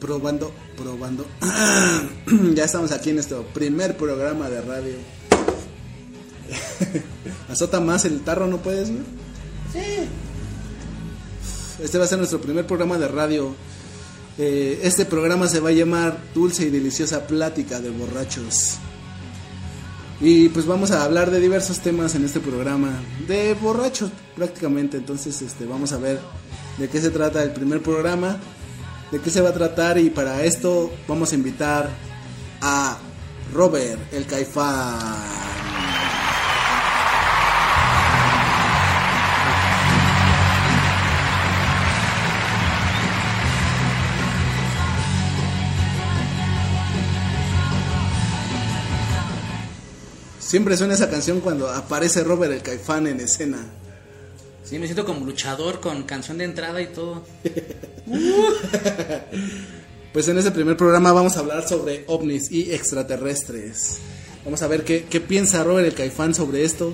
Probando, probando. ya estamos aquí en nuestro primer programa de radio. Azota más el tarro, ¿no puedes, güey? Sí. Este va a ser nuestro primer programa de radio. Eh, este programa se va a llamar Dulce y Deliciosa Plática de Borrachos. Y pues vamos a hablar de diversos temas en este programa. De borrachos prácticamente. Entonces este, vamos a ver de qué se trata el primer programa. De qué se va a tratar. Y para esto vamos a invitar a Robert, el caifán. Siempre suena esa canción cuando aparece Robert el Caifán en escena. Sí, me siento como luchador con canción de entrada y todo. pues en este primer programa vamos a hablar sobre ovnis y extraterrestres. Vamos a ver qué, qué piensa Robert el Caifán sobre esto.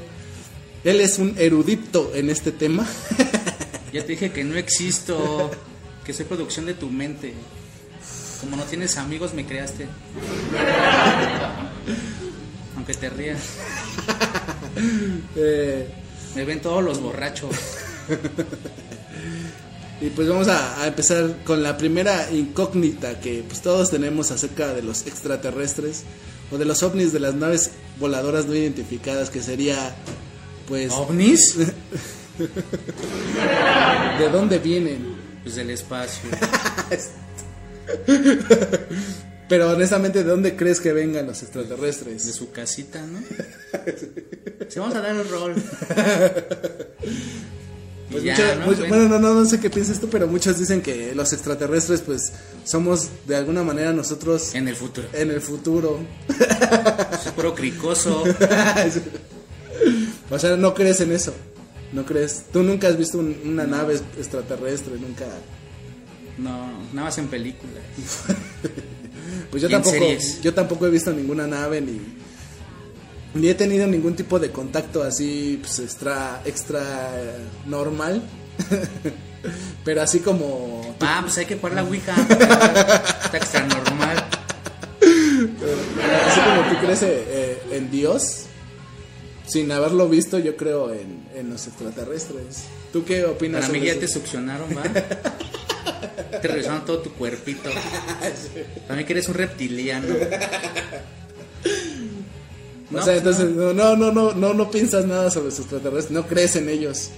Él es un erudito en este tema. ya te dije que no existo, que soy producción de tu mente. Como no tienes amigos, me creaste. Aunque te rías. Eh, Me ven todos los borrachos. y pues vamos a, a empezar con la primera incógnita que pues todos tenemos acerca de los extraterrestres o de los ovnis de las naves voladoras no identificadas que sería pues ¿Ovnis? de dónde vienen. Pues del espacio. Pero honestamente, ¿de dónde crees que vengan los De extraterrestres? su casita, ¿no? Sí, vamos a dar el rol. Pues bueno, no, no, no sé qué piensas tú, pero muchos dicen que los extraterrestres, pues, somos de alguna manera nosotros En el futuro. en el futuro. Es puro cricoso. o sea, no crees en eso. No crees. Tú nunca has visto un- una nave extraterrestre, nunca. No, nada más en películas. Pues yo tampoco, series. yo tampoco he visto ninguna nave ni ni he tenido ningún tipo de contacto así pues extra extra normal. Pero así como Ah, pues hay que jugar la Ouija. Está extra normal. así como tú crees eh, eh, en Dios sin haberlo visto, yo creo en, en los extraterrestres. ¿Tú qué opinas Para mí ya te succionaron, ¿va? Te revisaron todo tu cuerpito. Mí que eres un reptiliano. o No, sea, pues entonces no, no, no, no, no, no piensas nada sobre los extraterrestres, no crees en ellos.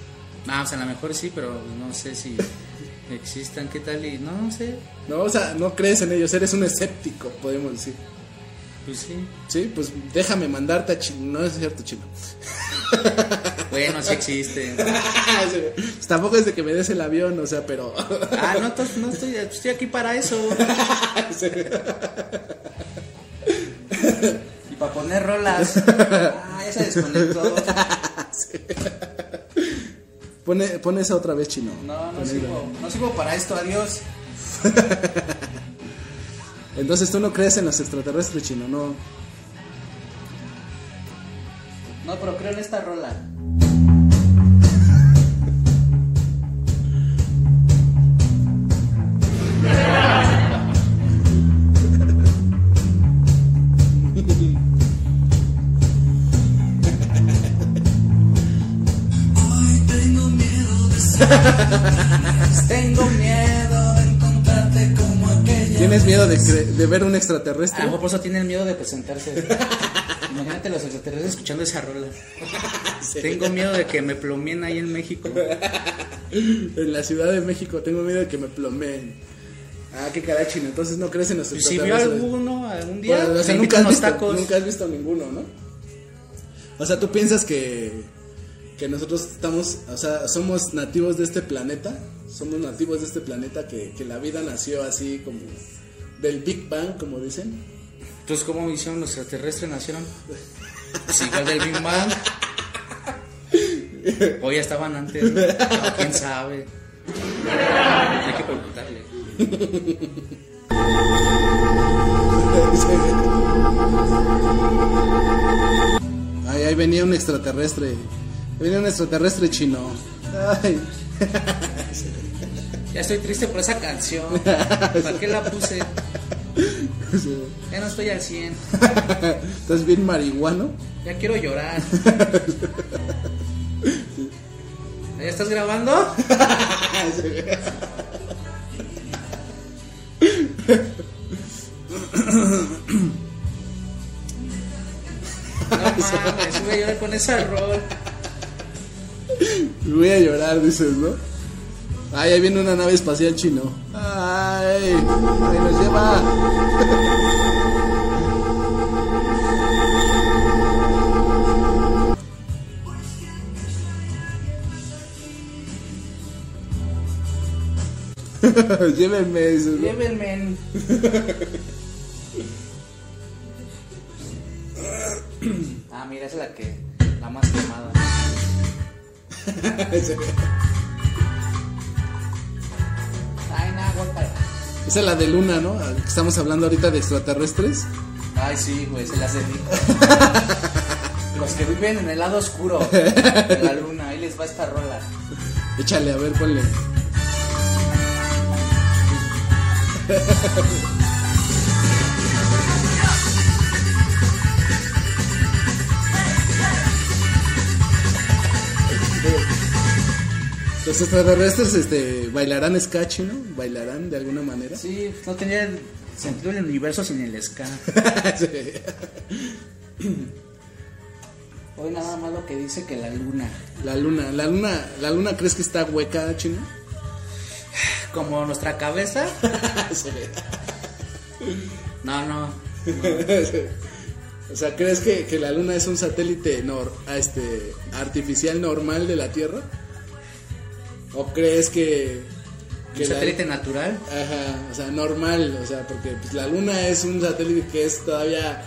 Ah, o sea, a lo mejor sí, pero no sé si existan, qué tal y no, no sé. No, o sea, no crees en ellos, eres un escéptico, podemos decir. Pues sí. Sí, pues déjame mandarte a. No es cierto, Chino. Bueno, sí existen. Pues tampoco es de que me des el avión, o sea, pero. Ah, no, no estoy, estoy aquí para eso. Y para poner rolas. Ah, ya se desconectó. Pone, pon esa otra vez, Chino. No, no sirvo. No sirvo para esto, adiós. Entonces tú no crees en los extraterrestres, Chino, no. No, pero creo en esta rola. Tengo miedo de encontrarte como aquella. ¿Tienes miedo de, de ver un A extraterrestre? lo mejor por eso tienen miedo de presentarse. Imagínate los extraterrestres escuchando esa rola. Tengo miedo de que me plomeen ahí en México. En la Ciudad de México tengo miedo de que me plomeen. Ah, qué caray, Chino. Entonces no crees en los Y si vio extraterrestres. alguno algún día, Bueno, o sea, me nunca has, visto, tacos. nunca has visto ninguno, ¿no? O sea, tú piensas que, que nosotros estamos, o sea, somos nativos de este planeta, somos nativos de este planeta, que, que la vida nació así como del Big Bang, como dicen. Entonces, ¿cómo hicieron los extraterrestres? ¿Nacieron? Pues igual del Big Bang. O ya estaban antes. ¿no? No, ¿Quién sabe? Hay que preguntarle. Ay, ahí venía un extraterrestre. Venía un extraterrestre chino. Ay. Ya estoy triste por esa canción. ¿Para qué la puse? Ya no estoy al 100. ¿Estás bien marihuano? Ya quiero llorar. ¿Ya estás grabando? No mames, voy a llorar con esa rol. Voy a llorar, dices, ¿no? Ay, ahí viene una nave espacial chino. Ay, ahí nos lleva. Llévenme eso. ¿no? Llévenme. Ah, mira, esa es la que. La más quemada. Ay, no, guácala. Esa es la de Luna, ¿no? Estamos hablando ahorita de extraterrestres. Ay, sí, güey, se las dedico. Los que viven en el lado oscuro de la luna, ahí les va esta rola. Échale, a ver, ponle. Los extraterrestres este, bailarán sketch, ¿no? Bailarán de alguna manera. Sí, no tenía sentido el universo sin el ska. Sí. Hoy nada más lo que dice que la luna. La luna, la luna, la luna crees que está hueca, chino? Como nuestra cabeza. Sí. No, no. O sea, ¿crees que, que la luna es un satélite nor, este, artificial normal de la Tierra? ¿O crees que... Un que la- satélite natural. Ajá, o sea, normal, o sea, porque pues, la luna es un satélite que es todavía,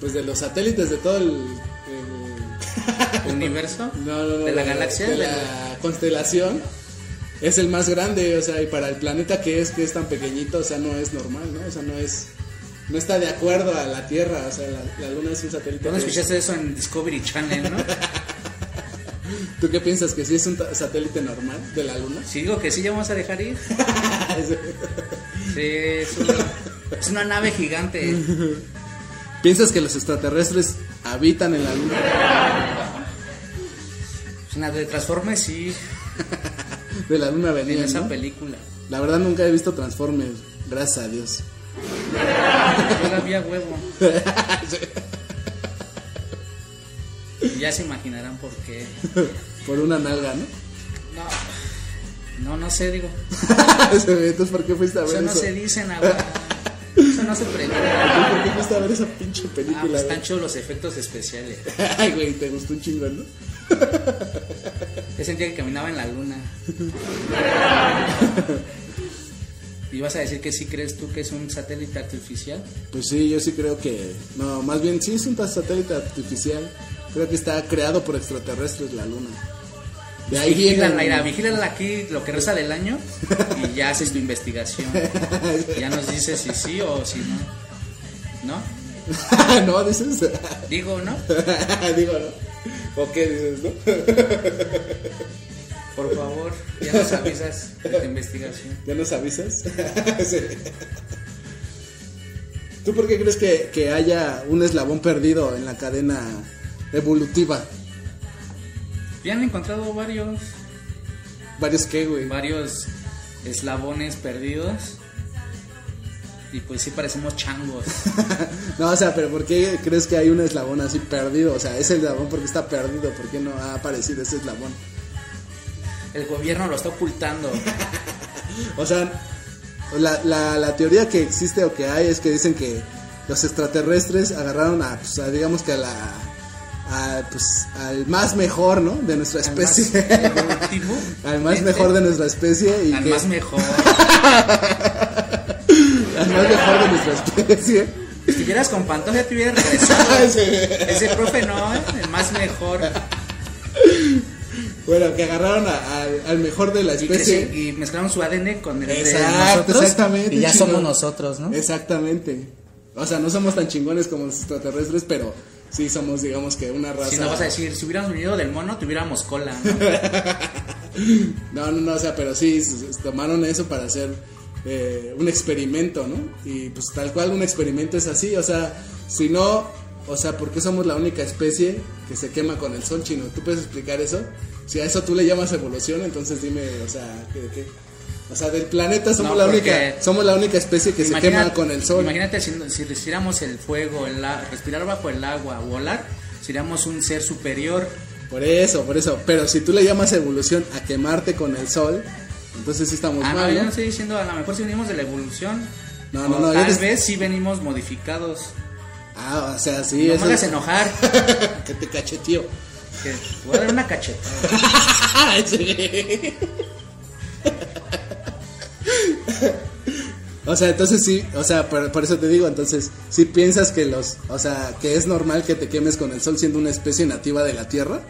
pues de los satélites de todo el... el- Universo. no, no, no, De la galaxia. de de la la- constelación, es el más grande, o sea, y para el planeta que es, que es tan pequeñito, o sea, no es normal, ¿no? O sea, no es... No está de acuerdo a la Tierra, o sea, la, la luna es un satélite... ¿Dónde escuchaste eso en Discovery Channel, no? ¿Tú qué piensas? ¿Que sí es un satélite normal de la luna? Si digo que sí, ya vamos a dejar ir. Sí, es una, es una nave gigante. ¿Piensas que los extraterrestres habitan en la luna? Una de Transformers, sí. De la luna En venían, esa ¿no? película. La verdad nunca he visto Transformers, gracias a Dios. Yo la vi a huevo. Ya se imaginarán por qué. Por una nalga, ¿no? No, no, no sé, digo. Entonces, ¿por qué fuiste a ver Eso eso? no se dice, Nahua. Eso no se pregunta. ¿Por qué fuiste a ver esa pinche Ah, película? pues güey? están chidos los efectos especiales. Ay, güey, te gustó un chingo, ¿no? Yo sentía que caminaba en la luna. ¿Y vas a decir que sí crees tú que es un satélite artificial? Pues sí, yo sí creo que... No, más bien sí es un satélite artificial. Creo que está creado por extraterrestres la luna. De ahí viene... Vigílala, Ira, vigílala aquí lo que resta del año y ya haces tu investigación. Ya nos dices si sí o si no. ¿No? no, dices... Digo, ¿no? Digo, ¿no? ¿O qué dices, no? Por favor, ya nos avisas de tu investigación. ¿Ya nos avisas? Sí. ¿Tú por qué crees que, que haya un eslabón perdido en la cadena evolutiva? Ya han encontrado varios, Varios qué, güey. varios eslabones perdidos. Y pues sí parecemos changos. no, o sea, pero ¿por qué crees que hay un eslabón así perdido? O sea, ese eslabón porque está perdido, ¿por qué no ha aparecido ese eslabón? El gobierno lo está ocultando. O sea, la, la, la teoría que existe o que hay es que dicen que los extraterrestres agarraron a, pues, a, digamos que a la, a, pues, al más mejor, ¿no? De nuestra Al más especie. al más mejor de nuestra especie y Al que- más mejor. al más mejor de especie. Si estuvieras con Pantoja te hubieras regresado. Sí. Ese profe no, ¿eh? el más mejor. Bueno, que agarraron a- al- al mejor de la especie. sí, y mezclaron su ADN con el de Exacto, nosotros. exactamente. Y ya chino. somos nosotros, ¿no? Exactamente. O sea, no somos tan chingones como los extraterrestres, pero sí somos, digamos que una raza. Si no vas a decir, si hubiéramos venido del mono, tuviéramos cola. ¿no? no, no, no, o sea, pero sí, tomaron eso para hacer eh, un experimento, ¿no? Y pues tal cual un experimento es así, o sea, si no, o sea, ¿por qué somos la única especie que se quema con el sol chino? ¿Tú puedes explicar eso? Si a eso tú le llamas evolución, entonces dime, o sea, ¿qué? qué? O sea, del planeta somos No, la única, somos la única especie que se quema con el sol. Imagínate si, si respiramos el fuego, el respirar bajo el agua, volar, seríamos un ser superior. Por eso, por eso. Pero si tú le llamas evolución a quemarte con el sol, entonces sí estamos Ah, no, mal, yo ¿no? no estoy diciendo, a lo mejor si venimos de la evolución. No, no, no, Tal eres- vez sí venimos modificados. Ah, o sea, sí. no me hagas es- enojar. que te cachetío. que te voy a dar una cachetada. O sea, entonces sí, o sea, por, por eso te digo, entonces, si piensas que los, o sea, que es normal que te quemes con el sol siendo una especie nativa de la Tierra,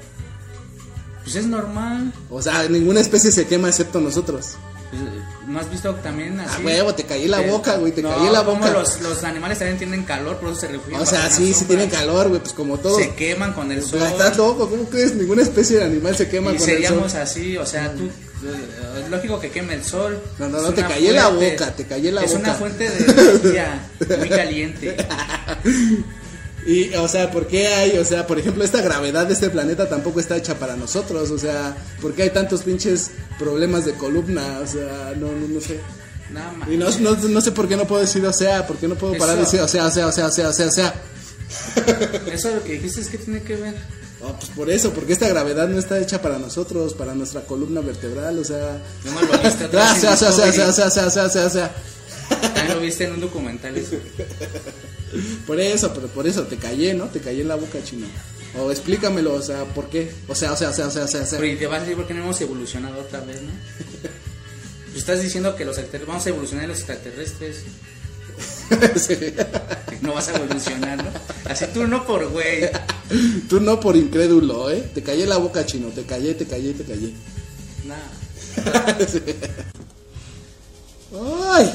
Pues es normal. o sea, ninguna especie se quema excepto nosotros. Pues, ¿No has visto también así? A huevo, te caí la Eh, boca, güey, te no, caí la como boca. Los, los animales también tienen calor, por eso se refugian. O sea, sí, sí tienen calor, güey, pues como todos. Se queman con el sol. Estás loco, ¿cómo crees? Ninguna especie de animal se quema y con el seríamos sol. así, o sea, tú, eh, es lógico que queme el sol. No, no, Es no, te una callé la fuente- boca, te callé la es boca. una fuente de energía muy caliente. Y, o sea, ¿por qué hay? O sea, por ejemplo, esta gravedad de este planeta tampoco está hecha para nosotros. O sea, ¿por qué hay tantos pinches problemas de columna? O sea, no, no, no sé. Nada más. Y no, no, no sé por qué no puedo decir o sea, por qué no puedo parar de decir o sea, o sea, o sea, o sea, o sea, o sea. Eso lo que dijiste es que tiene que ver. Oh, pues por eso, porque esta gravedad no está hecha para nosotros, para nuestra columna vertebral, o sea. No lo viste Ah, vez o sea, o sea, o sea, o sea, o sea, o sea, o sea, También lo viste en un documental eso. Por eso, pero por eso te callé, ¿no? Te callé en la boca, chino. O explícamelo, o sea, ¿por qué? O sea, o sea, o sea, o sea, o sea, o sea. Pero y te vas a decir por qué no hemos evolucionado otra vez, ¿no? Pues estás diciendo que los extraterrestres, vamos a evolucionar los extraterrestres. Sí. No vas a evolucionar, ¿no? Así tú no por güey. Tú no por incrédulo, ¿eh? Te callé la boca, chino. Te callé, te callé, te callé. Nah. Ay.